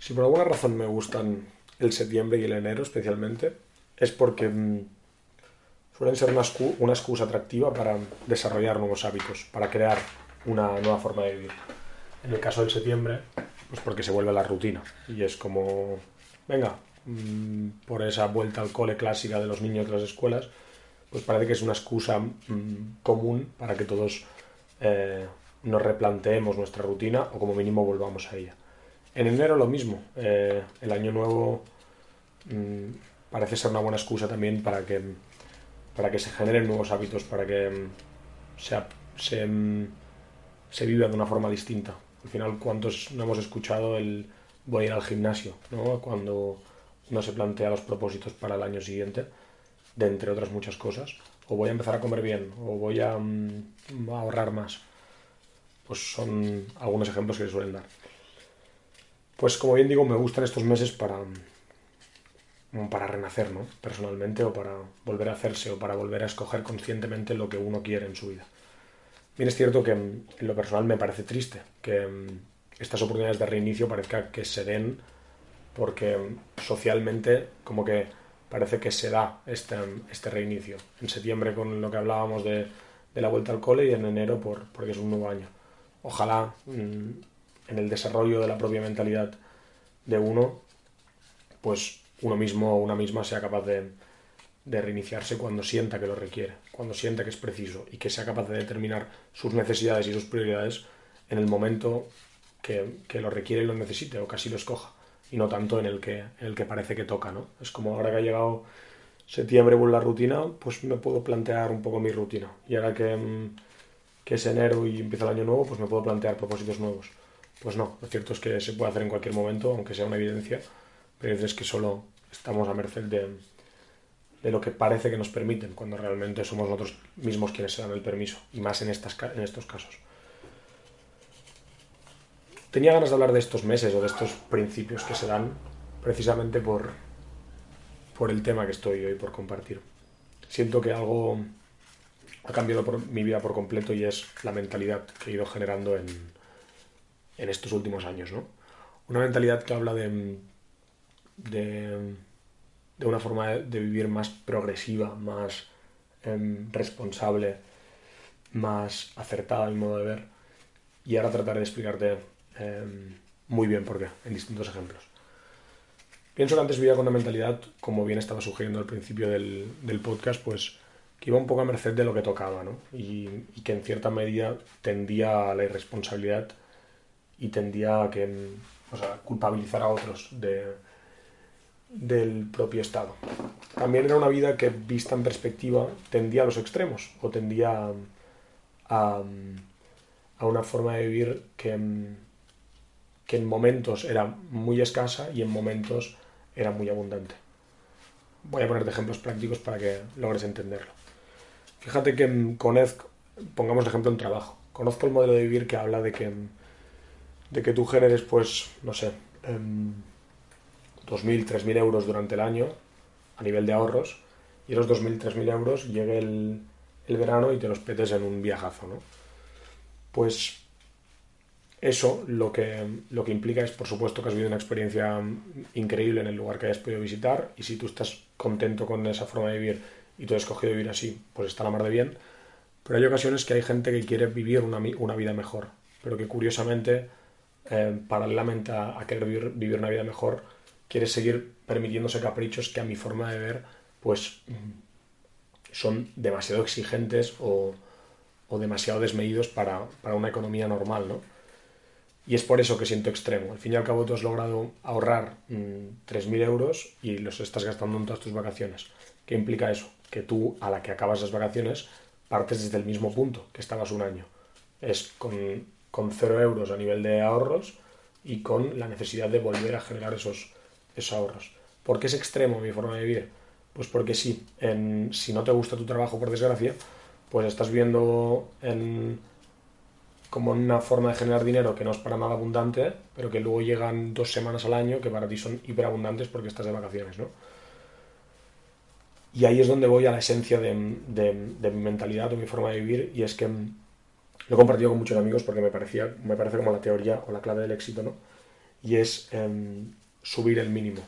Si por alguna razón me gustan el septiembre y el enero especialmente, es porque mmm, suelen ser una, excusa atractiva para desarrollar nuevos hábitos, para crear una nueva forma de vivir. En el caso del septiembre, pues porque se vuelve la rutina y es como, venga, mmm, por esa vuelta al cole clásica de los niños de las escuelas, pues parece que es una excusa mmm, común para que todos eh, nos replanteemos nuestra rutina o como mínimo volvamos a ella. En enero lo mismo. Eh, el año nuevo mmm, parece ser una buena excusa también para que, para que se generen nuevos hábitos, para que mmm, se, se, viva de una forma distinta. Al final, ¿cuántos no hemos escuchado el voy a ir al gimnasio? ¿no? Cuando uno se plantea los propósitos para el año siguiente, de entre otras muchas cosas. O voy a empezar a comer bien, o voy a, mm, a ahorrar más. Pues son algunos ejemplos que se suelen dar. Pues como bien digo, me gustan estos meses para, para renacer, ¿no? Personalmente, o para volver a hacerse, o para volver a escoger conscientemente lo que uno quiere en su vida. Bien es cierto que en lo personal me parece triste que estas oportunidades de reinicio parezca que se den porque socialmente como que parece que se da este, este reinicio. En septiembre con lo que hablábamos de, de la vuelta al cole y en enero por, porque es un nuevo año. Ojalá en el desarrollo de la propia mentalidad de uno, pues uno mismo o una misma sea capaz de, de, reiniciarse cuando sienta que lo requiere, cuando sienta que es preciso y que sea capaz de determinar sus necesidades y sus prioridades en el momento que, que lo requiere y lo necesite o casi lo escoja y no tanto en el que, en el que parece que toca, ¿no? Es como ahora que ha llegado septiembre con la rutina, pues me puedo plantear un poco mi rutina. Y ahora que, que es enero y empieza el año nuevo, pues me puedo plantear propósitos nuevos. Pues no, lo cierto es que se puede hacer en cualquier momento, aunque sea una evidencia, pero es que solo estamos a merced de, de lo que parece que nos permiten, cuando realmente somos nosotros mismos quienes se dan el permiso, y más en, estas, en estos casos. Tenía ganas de hablar de estos meses o de estos principios que se dan precisamente por, por el tema que estoy hoy por compartir. Siento que algo ha cambiado por mi vida por completo y es la mentalidad que he ido generando en, en estos últimos años, ¿no? Una mentalidad que habla de, de, una forma de, vivir más progresiva, más eh, responsable, más acertada a mi modo de ver. Y ahora trataré de explicarte eh, muy bien por qué, en distintos ejemplos. Pienso que antes vivía con una mentalidad, como bien estaba sugiriendo al principio del, del podcast, pues que iba un poco a merced de lo que tocaba, ¿no? Y, y que en cierta medida tendía a la irresponsabilidad y tendía a que, o sea, culpabilizar a otros de, del propio Estado. También era una vida que, vista en perspectiva, tendía a los extremos o tendía a, a una forma de vivir que, que en momentos era muy escasa y en momentos era muy abundante. Voy a ponerte ejemplos prácticos para que logres entenderlo. Fíjate que conozco, pongamos de ejemplo un trabajo. Conozco el modelo de vivir que habla de que de que tú generes, pues, no sé, eh, 2.000, 3.000 euros durante el año a nivel de ahorros y esos 2.000, 3.000 euros llegue el, el, verano y te los petes en un viajazo, ¿no? Pues eso lo que, lo que implica es, por supuesto, que has vivido una experiencia increíble en el lugar que hayas podido visitar y si tú estás contento con esa forma de vivir y tú has escogido vivir así, pues está la mar de bien. Pero hay ocasiones que hay gente que quiere vivir una, una vida mejor, pero que curiosamente eh, paralelamente a, querer vivir, una vida mejor, quiere seguir permitiéndose caprichos que a mi forma de ver, pues son demasiado exigentes o, o demasiado desmedidos para, para, una economía normal, ¿no? Y es por eso que siento extremo. Al fin y al cabo tú has logrado ahorrar mmm, 3.000 euros y los estás gastando en todas tus vacaciones. ¿Qué implica eso? Que tú, a la que acabas las vacaciones, partes desde el mismo punto que estabas un año. Es con con 0 euros a nivel de ahorros, y con la necesidad de volver a generar esos, esos ahorros. ¿Por qué es extremo mi forma de vivir? Pues porque sí, si no te gusta tu trabajo, por desgracia, pues estás viendo en, como una forma de generar dinero que no es para nada abundante, pero que luego llegan dos semanas al año que para ti son hiperabundantes porque estás de vacaciones, ¿no? Y ahí es donde voy a la esencia de, mi mentalidad o mi forma de vivir y es que lo he compartido con muchos amigos porque me, parecía, me parece como la teoría o la clave del éxito, ¿no? Y es em, subir el mínimo.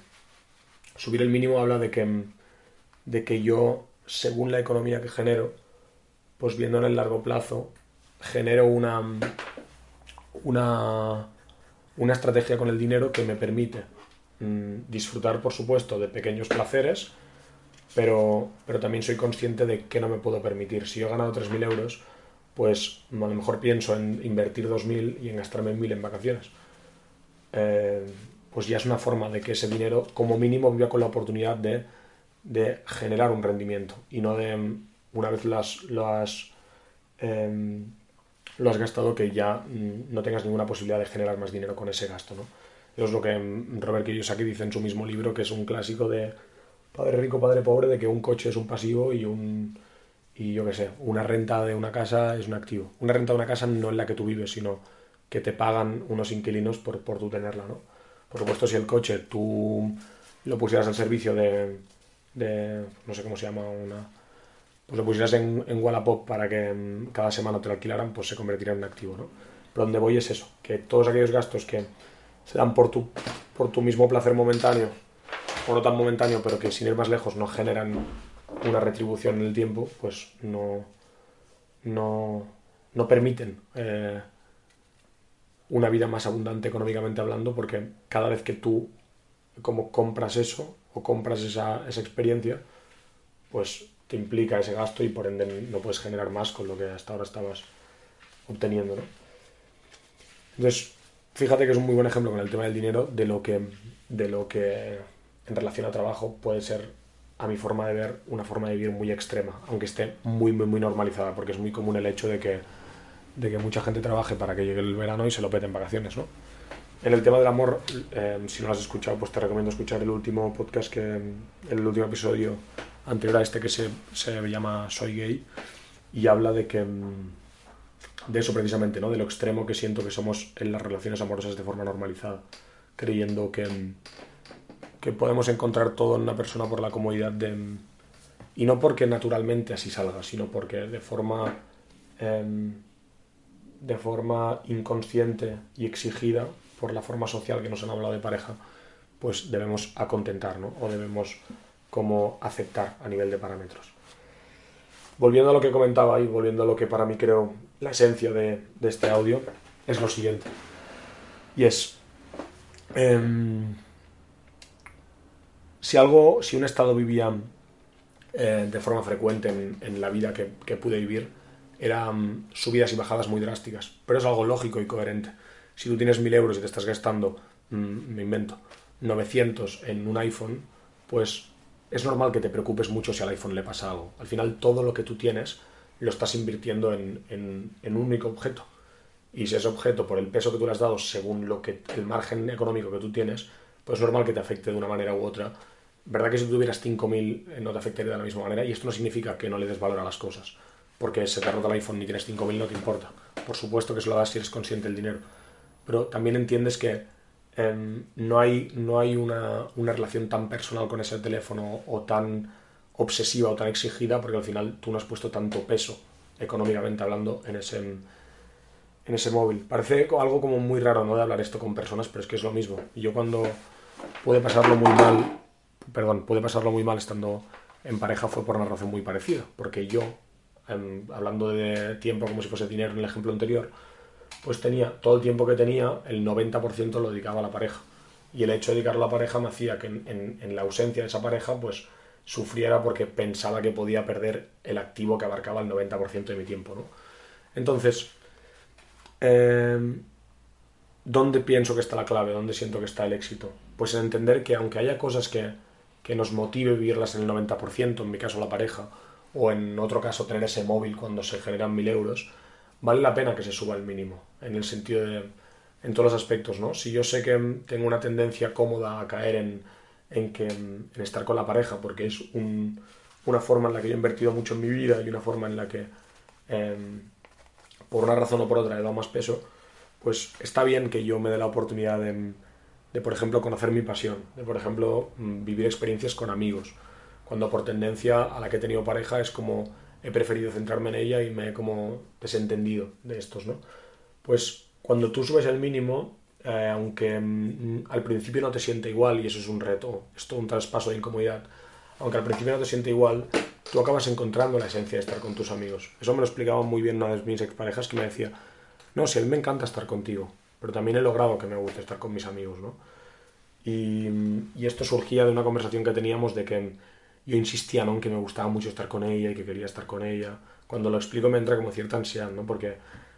Subir el mínimo habla de que, de que yo, según la economía que genero, pues viendo en el largo plazo, genero una, una, una estrategia con el dinero que me permite mm, disfrutar, por supuesto, de pequeños placeres, pero, pero también soy consciente de que no me puedo permitir. Si yo he ganado 3.000 euros, pues a lo mejor pienso en invertir 2.000 y en gastarme 1.000 en vacaciones. Eh, pues ya es una forma de que ese dinero, como mínimo, viva con la oportunidad de, de generar un rendimiento y no de una vez las, las, em, lo has gastado que ya mm, no tengas ninguna posibilidad de generar más dinero con ese gasto. ¿no? Eso es lo que mm, Robert Kiyosaki dice en su mismo libro, que es un clásico de Padre rico, padre pobre, de que un coche es un pasivo y un y yo qué sé, una renta de una casa es un activo. Una renta de una casa no es la que tú vives, sino que te pagan unos inquilinos por, por tú tenerla, ¿no? Por supuesto, si el coche tú lo pusieras al servicio de, no sé cómo se llama, una pues lo pusieras en, en Wallapop para que mm, cada semana te lo alquilaran, pues se convertiría en un activo, ¿no? Pero donde voy es eso, que todos aquellos gastos que se dan por tu, por tu mismo placer momentáneo, o no tan momentáneo, pero que sin ir más lejos no generan una retribución en el tiempo, pues no, no, no permiten eh, una vida más abundante económicamente hablando, porque cada vez que tú como compras eso o compras esa, esa experiencia, pues te implica ese gasto y por ende no puedes generar más con lo que hasta ahora estabas obteniendo. ¿no? Entonces, fíjate que es un muy buen ejemplo con el tema del dinero de lo que, de lo que en relación a trabajo puede ser, a mi forma de ver, una forma de vivir muy extrema, aunque esté muy, muy, muy normalizada, porque es muy común el hecho de que, de que mucha gente trabaje para que llegue el verano y se lo pete en vacaciones. ¿no? En el tema del amor, eh, si no lo has escuchado, pues te recomiendo escuchar el último podcast, que el último episodio anterior a este que se, se llama Soy gay y habla de que mm, de eso precisamente, ¿no? De lo extremo que siento que somos en las relaciones amorosas de forma normalizada, creyendo que, mm, que podemos encontrar todo en una persona por la comodidad de... Y no porque naturalmente así salga, sino porque de forma... Em, de forma inconsciente y exigida por la forma social que nos han hablado de pareja, pues debemos acontentar, ¿no? O debemos como aceptar a nivel de parámetros. Volviendo a lo que comentaba y volviendo a lo que para mí creo la esencia de, este audio, es lo siguiente. Y es, em, si algo, si un estado vivía eh, de forma frecuente en, la vida que, pude vivir, eran subidas y bajadas muy drásticas. Pero es algo lógico y coherente. Si tú tienes mil euros y te estás gastando, mm, me invento, 900 en un iPhone, pues es normal que te preocupes mucho si al iPhone le pasa algo. Al final todo lo que tú tienes lo estás invirtiendo en, un único objeto. Y si ese objeto, por el peso que tú le has dado, según lo que el margen económico que tú tienes, pues es normal que te afecte de una manera u otra. ¿Verdad que si tuvieras 5.000 eh, no te afectaría de la misma manera? Y esto no significa que no le des valor a las cosas. Porque se te rota el iPhone y tienes 5.000 no te importa. Por supuesto que se lo das si eres consciente del dinero. Pero también entiendes que Em, no hay, no hay una, relación tan personal con ese teléfono o tan obsesiva o tan exigida porque al final tú no has puesto tanto peso económicamente hablando en ese, en ese móvil. Parece algo como muy raro ¿no? de hablar esto con personas, pero es que es lo mismo. Y yo cuando puede pasarlo muy mal, perdón, puede pasarlo muy mal estando en pareja fue por una razón muy parecida, porque yo, hablando de tiempo como si fuese dinero en el ejemplo anterior, pues tenía todo el tiempo que tenía, el 90% lo dedicaba a la pareja. Y el hecho de dedicarlo a la pareja me hacía que en, la ausencia de esa pareja, pues sufriera porque pensaba que podía perder el activo que abarcaba el 90% de mi tiempo, ¿no? Entonces, em, ¿dónde pienso que está la clave? ¿Dónde siento que está el éxito? Pues en entender que aunque haya cosas que, que nos motive vivirlas en el 90%, en mi caso la pareja, o en otro caso tener ese móvil cuando se generan mil euros, vale la pena que se suba el mínimo, en el sentido de en todos los aspectos, ¿no? Si yo sé que tengo una tendencia cómoda a caer en, en estar con la pareja, porque es una forma en la que yo he invertido mucho en mi vida y una forma en la que, em, por una razón o por otra, he dado más peso, pues está bien que yo me dé la oportunidad de, de, por ejemplo, conocer mi pasión, de, por ejemplo, mm, vivir experiencias con amigos, cuando por tendencia a la que he tenido pareja es como he preferido centrarme en ella y me he como desentendido de estos, ¿no? Pues cuando tú subes el mínimo, eh, aunque mm, al principio no te siente igual, y eso es un reto, es todo un traspaso de incomodidad, aunque al principio no te siente igual, tú acabas encontrando la esencia de estar con tus amigos. Eso me lo explicaba muy bien una de mis exparejas que me decía, no, si a mí me encanta estar contigo, pero también he logrado que me guste estar con mis amigos, ¿no? Y, esto surgía de una conversación que teníamos de que yo insistía ¿no? en que me gustaba mucho estar con ella y que quería estar con ella. Cuando lo explico me entra como cierta ansiedad, ¿no? Porque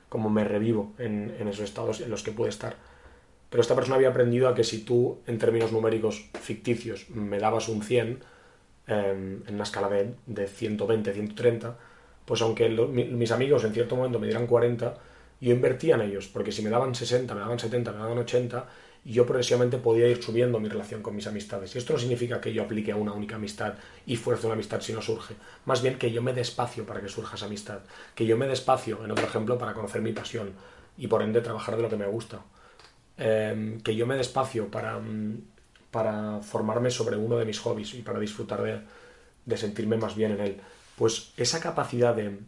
como me revivo en, en esos estados en los que puede estar. Pero esta persona había aprendido a que si tú, en términos numéricos ficticios, me dabas un 100, em, en una escala de, de 120, 130, pues aunque mis amigos en cierto momento me dieran 40, yo invertía en ellos, porque si me daban 60, me daban 70, me daban 80, y yo progresivamente podía ir subiendo mi relación con mis amistades. Y esto no significa que yo aplique a una única amistad y fuerce una amistad si no surge. Más bien que yo me dé espacio para que surja esa amistad. Que yo me dé espacio, en otro ejemplo, para conocer mi pasión y por ende trabajar de lo que me gusta. Em, que yo me dé espacio para, mm, para formarme sobre uno de mis hobbies y para disfrutar de, de sentirme más bien en él. Pues esa capacidad de,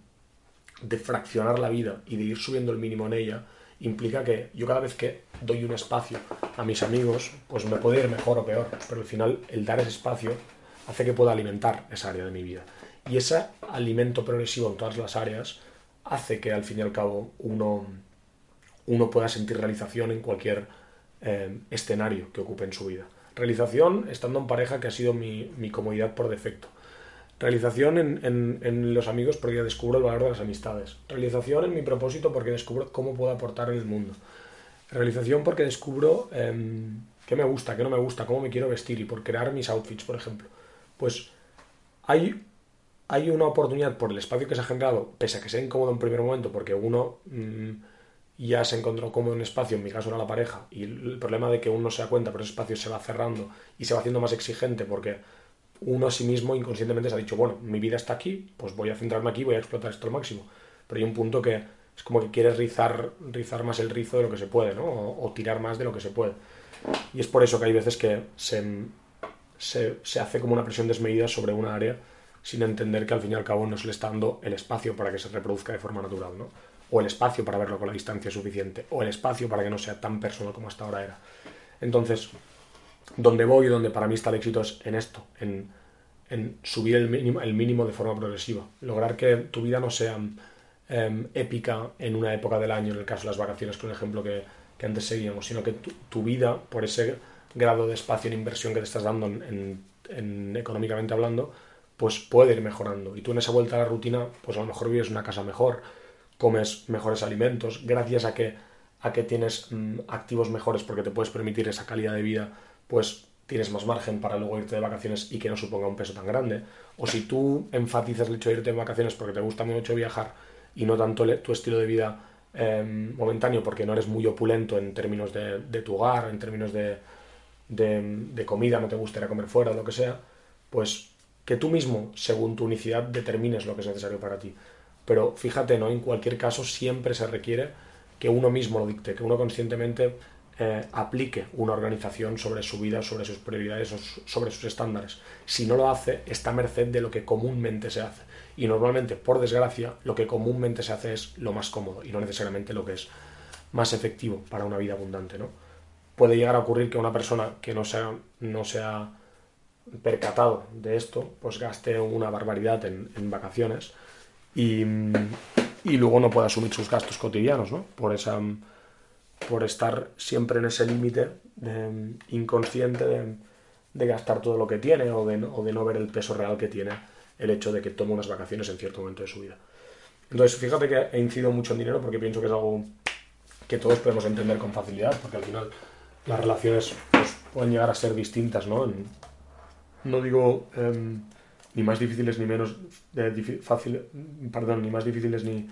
de fraccionar la vida y de ir subiendo el mínimo en ella implica que yo cada vez que doy un espacio a mis amigos, pues me puede ir mejor o peor, pero al final el dar ese espacio hace que pueda alimentar esa área de mi vida. Y ese alimento progresivo en todas las áreas hace que al fin y al cabo uno, uno pueda sentir realización en cualquier eh, escenario que ocupe en su vida. Realización estando en pareja que ha sido mi, mi comodidad por defecto. Realización en, los amigos porque descubro el valor de las amistades. Realización en mi propósito porque descubro cómo puedo aportar en el mundo. Realización porque descubro em, qué me gusta, qué no me gusta, cómo me quiero vestir y por crear mis outfits, por ejemplo. Pues hay, hay una oportunidad por el espacio que se ha generado, pese a que sea incómodo en primer momento, porque uno mm, ya se encontró cómodo en un espacio, en mi caso era la pareja, y el problema de que uno se da cuenta, pero ese espacio se va cerrando y se va haciendo más exigente porque uno a sí mismo inconscientemente se ha dicho, bueno, mi vida está aquí, pues voy a centrarme aquí, voy a explotar esto al máximo. Pero hay un punto que es como que quieres rizar, rizar más el rizo de lo que se puede, ¿no? O, tirar más de lo que se puede. Y es por eso que hay veces que se, se, hace como una presión desmedida sobre una área sin entender que al fin y al cabo no se le está dando el espacio para que se reproduzca de forma natural, ¿no? O el espacio para verlo con la distancia suficiente, o el espacio para que no sea tan personal como hasta ahora era. Entonces, donde voy y donde para mí está el éxito es en esto, en, subir el mínimo, el mínimo de forma progresiva. Lograr que tu vida no sea em, épica en una época del año, en el caso de las vacaciones, que es un ejemplo que, antes seguíamos, sino que tu, vida, por ese grado de espacio en inversión que te estás dando en, económicamente hablando, pues puede ir mejorando. Y tú en esa vuelta a la rutina, pues a lo mejor vives una casa mejor, comes mejores alimentos, gracias a que, a que tienes mm, activos mejores porque te puedes permitir esa calidad de vida pues tienes más margen para luego irte de vacaciones y que no suponga un peso tan grande. O si tú enfatizas el hecho de irte de vacaciones porque te gusta mucho viajar y no tanto tu estilo de vida em, momentáneo porque no eres muy opulento en términos de, tu hogar, en términos de, de, comida, no te gustaría comer fuera, lo que sea, pues que tú mismo, según tu unicidad, determines lo que es necesario para ti. Pero fíjate, ¿no? En cualquier caso siempre se requiere que uno mismo lo dicte, que uno conscientemente eh, aplique una organización sobre su vida, sobre sus prioridades, sobre sus estándares. Si no lo hace, está merced de lo que comúnmente se hace. Y normalmente, por desgracia, lo que comúnmente se hace es lo más cómodo y no necesariamente lo que es más efectivo para una vida abundante. ¿no? Puede llegar a ocurrir que una persona que no sea, no sea percatado de esto, pues gaste una barbaridad en, vacaciones y, y, luego no pueda asumir sus gastos cotidianos, ¿no? Por esa por estar siempre en ese límite inconsciente de, gastar todo lo que tiene o de, no ver el peso real que tiene el hecho de que tome unas vacaciones en cierto momento de su vida. Entonces, fíjate que he incidido mucho en dinero porque pienso que es algo que todos podemos entender con facilidad, porque al final las relaciones pues, pueden llegar a ser distintas, ¿no? no digo em, ni más difíciles ni menos fácil, perdón, ni más difíciles ni,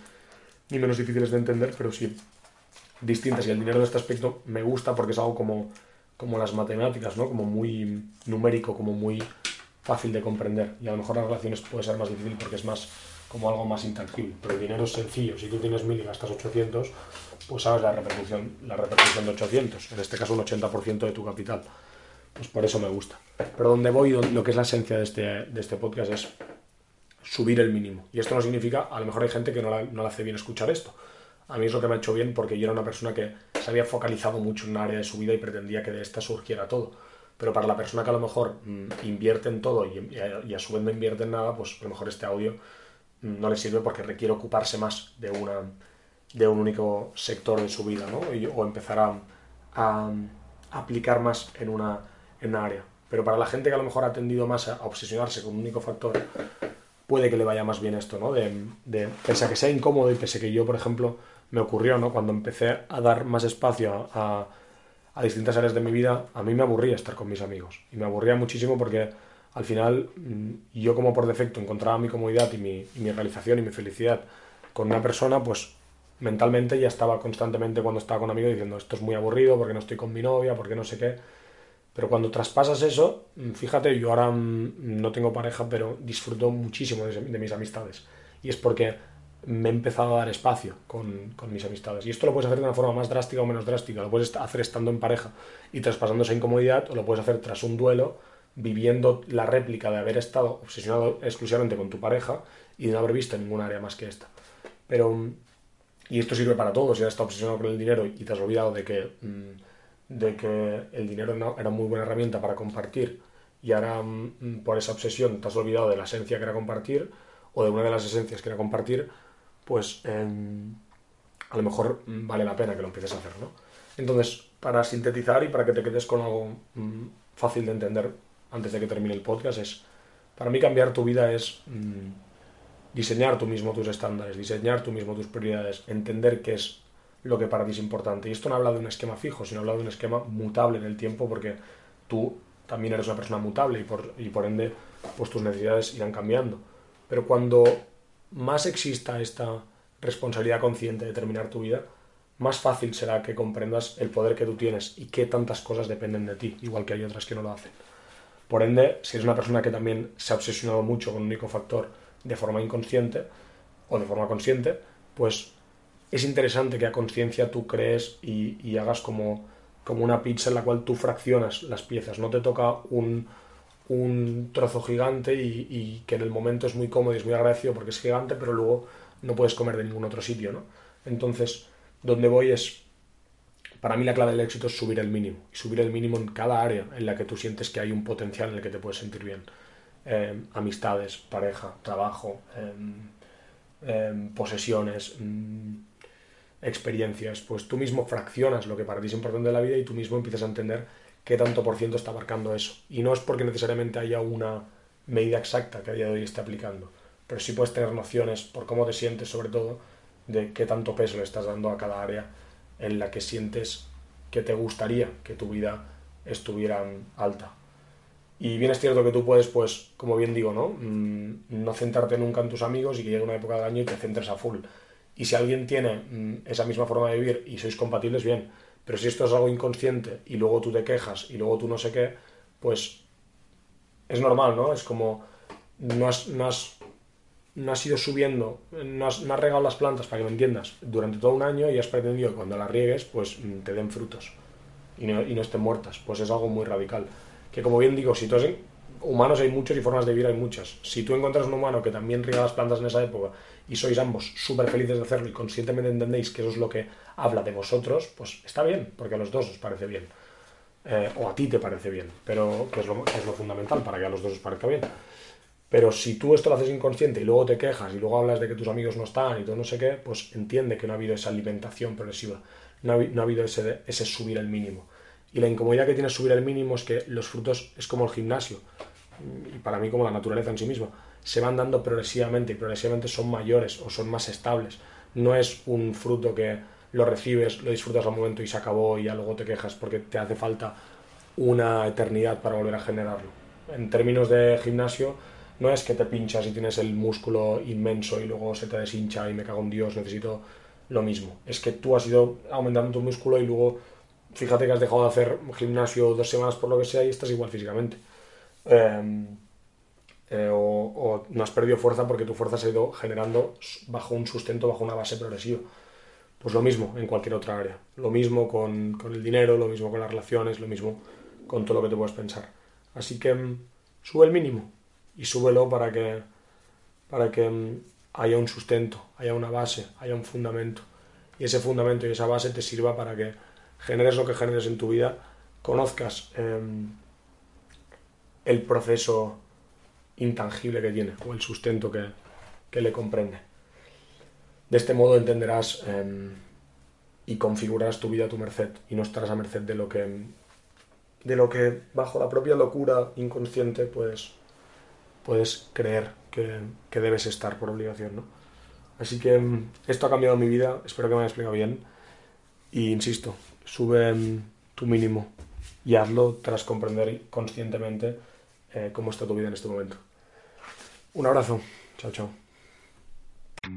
ni menos difíciles de entender, pero sí distintas y el dinero en este aspecto me gusta porque es algo como, como las matemáticas, ¿no? Como muy numérico, como muy fácil de comprender y a lo mejor las relaciones puede ser más difícil porque es más como algo más intangible, pero el dinero es sencillo, si tú tienes 1000 y gastas 800, pues sabes la repercusión, la repercusión de 800, en este caso un 80% de tu capital. Pues por eso me gusta. Pero donde voy, lo que es la esencia de este, de este podcast es subir el mínimo. Y esto no significa, a lo mejor hay gente que no, no le hace bien escuchar esto. A mí es lo que me ha hecho bien porque yo era una persona que se había focalizado mucho en un área de su vida y pretendía que de esta surgiera todo. Pero para la persona que a lo mejor mm, invierte en todo y, a, su vez no invierte en nada, pues a lo mejor este audio mm, no le sirve porque requiere ocuparse más de, una, de un único sector de su vida, ¿no? o empezar a, a, aplicar más en una, en una área. Pero para la gente que a lo mejor ha tendido más a obsesionarse con un único factor, puede que le vaya más bien esto, ¿no? De, de, pese a que sea incómodo y pese a que yo, por ejemplo, me ocurrió, ¿no? Cuando empecé a dar más espacio a, a, distintas áreas de mi vida, a mí me aburría estar con mis amigos. Y me aburría muchísimo porque al final mm, yo como por defecto encontraba mi comodidad y mi, y mi realización y mi felicidad con una persona, pues mentalmente ya estaba constantemente cuando estaba con amigos diciendo esto es muy aburrido porque no estoy con mi novia, porque no sé qué. Pero cuando traspasas eso, mm, fíjate, yo ahora mm, no tengo pareja, pero disfruto muchísimo de, mis amistades. Y es porque me he empezado a dar espacio con, con, mis amistades. Y esto lo puedes hacer de una forma más drástica o menos drástica. Lo puedes hacer estando en pareja y traspasando esa incomodidad, o lo puedes hacer tras un duelo, viviendo la réplica de haber estado obsesionado exclusivamente con tu pareja y de no haber visto ninguna área más que esta. Pero, y esto sirve para todos, si has estado obsesionado con el dinero y te has olvidado de que... de que el dinero era muy buena herramienta para compartir y ahora mm, por esa obsesión te has olvidado de la esencia que era compartir o de una de las esencias que era compartir, pues em, a lo mejor mm, vale la pena que lo empieces a hacer, ¿no? Entonces, para sintetizar y para que te quedes con algo mm, fácil de entender antes de que termine el podcast, es, para mí cambiar tu vida es diseñar tú mismo tus estándares, diseñar tú mismo tus prioridades, entender qué es lo que para ti es importante. Y esto no habla de un esquema fijo, sino habla de un esquema mutable en el tiempo, porque tú también eres una persona mutable y por, y por ende pues tus necesidades irán cambiando. Pero cuando más exista esta responsabilidad consciente de terminar tu vida, más fácil será que comprendas el poder que tú tienes y qué tantas cosas dependen de ti, igual que hay otras que no lo hacen. Por ende, si eres una persona que también se ha obsesionado mucho con un único factor de forma inconsciente o de forma consciente, pues es interesante que a conciencia tú crees y, hagas como, como una pizza en la cual tú fraccionas las piezas. No te toca un, un trozo gigante y, que en el momento es muy cómodo y es muy agradecido porque es gigante, pero luego no puedes comer de ningún otro sitio, ¿no? Entonces, donde voy es, para mí la clave del éxito es subir el mínimo, y subir el mínimo en cada área en la que tú sientes que hay un potencial en el que te puedes sentir bien. Eh, amistades, pareja, trabajo, em, em, posesiones, mm, experiencias, pues tú mismo fraccionas lo que para ti es importante de la vida y tú mismo empiezas a entender qué tanto por ciento está abarcando eso. Y no es porque necesariamente haya una medida exacta que a día de hoy esté aplicando, pero sí puedes tener nociones por cómo te sientes, sobre todo, de qué tanto peso le estás dando a cada área en la que sientes que te gustaría que tu vida estuviera alta. Y bien es cierto que tú puedes, pues, como bien digo, ¿no? Mm, no centrarte nunca en tus amigos y que llegue una época del año y te centres a full. Y si alguien tiene mm, esa misma forma de vivir y sois compatibles, bien. Pero si esto es algo inconsciente y luego tú te quejas y luego tú no sé qué, pues es normal, ¿no? Es como no has, no has, no has ido subiendo, no has, no has, regado las plantas, para que me entiendas, durante todo un año y has pretendido que cuando las riegues, pues mm, te den frutos y no, y no estén muertas. Pues es algo muy radical. Que como bien digo, si tú humanos hay muchos y formas de vivir hay muchas. Si tú encuentras un humano que también riega las plantas en esa época y sois ambos súper felices de hacerlo y conscientemente entendéis que eso es lo que habla de vosotros, pues está bien, porque a los dos os parece bien. Eh, o a ti te parece bien, pero que es, lo, es lo fundamental para que a los dos os parezca bien. Pero si tú esto lo haces inconsciente y luego te quejas y luego hablas de que tus amigos no están y todo no sé qué, pues entiende que no ha habido esa alimentación progresiva, no ha, no ha habido ese, ese subir el mínimo. Y la incomodidad que tiene subir el mínimo es que los frutos es como el gimnasio y para mí como la naturaleza en sí misma, se van dando progresivamente y progresivamente son mayores o son más estables. No es un fruto que lo recibes, lo disfrutas al momento y se acabó y ya luego te quejas porque te hace falta una eternidad para volver a generarlo. En términos de gimnasio, no es que te pinchas y tienes el músculo inmenso y luego se te deshincha y me cago en Dios, necesito lo mismo. Es que tú has ido aumentando tu músculo y luego fíjate que has dejado de hacer gimnasio dos semanas por lo que sea y estás igual físicamente. Em, eh, o, no has perdido fuerza porque tu fuerza se ha ido generando bajo un sustento, bajo una base progresiva. Pues lo mismo en cualquier otra área. Lo mismo con, con el dinero, lo mismo con las relaciones, lo mismo con todo lo que te puedes pensar. Así que em, sube el mínimo y súbelo para que, para que em, haya un sustento, haya una base, haya un fundamento. Y ese fundamento y esa base te sirva para que generes lo que generes en tu vida, conozcas em, el proceso intangible que tiene o el sustento que, que le comprende. De este modo entenderás em, y configurarás tu vida a tu merced y no estarás a merced de lo que de lo que bajo la propia locura inconsciente pues puedes creer que, que debes estar por obligación, ¿no? Así que em, esto ha cambiado mi vida, espero que me haya explicado bien. Y insisto, sube tu mínimo y hazlo tras comprender conscientemente eh, cómo está tu vida en este momento. Un abrazo. Chao, chao.